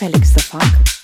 Felix the Funk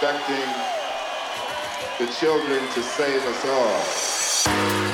expecting the children to save us all.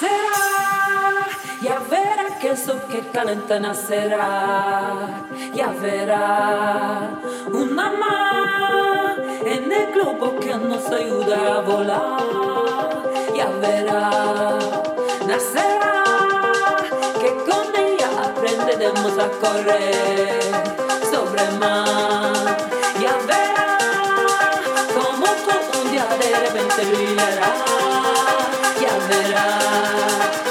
será, ya verá que el sol que calenta nacerá, ya verá una más en el globo que nos ayuda a volar, ya verá, nacerá, que con ella aprenderemos a correr sobre el mar. ya de repente brillará, ya verás.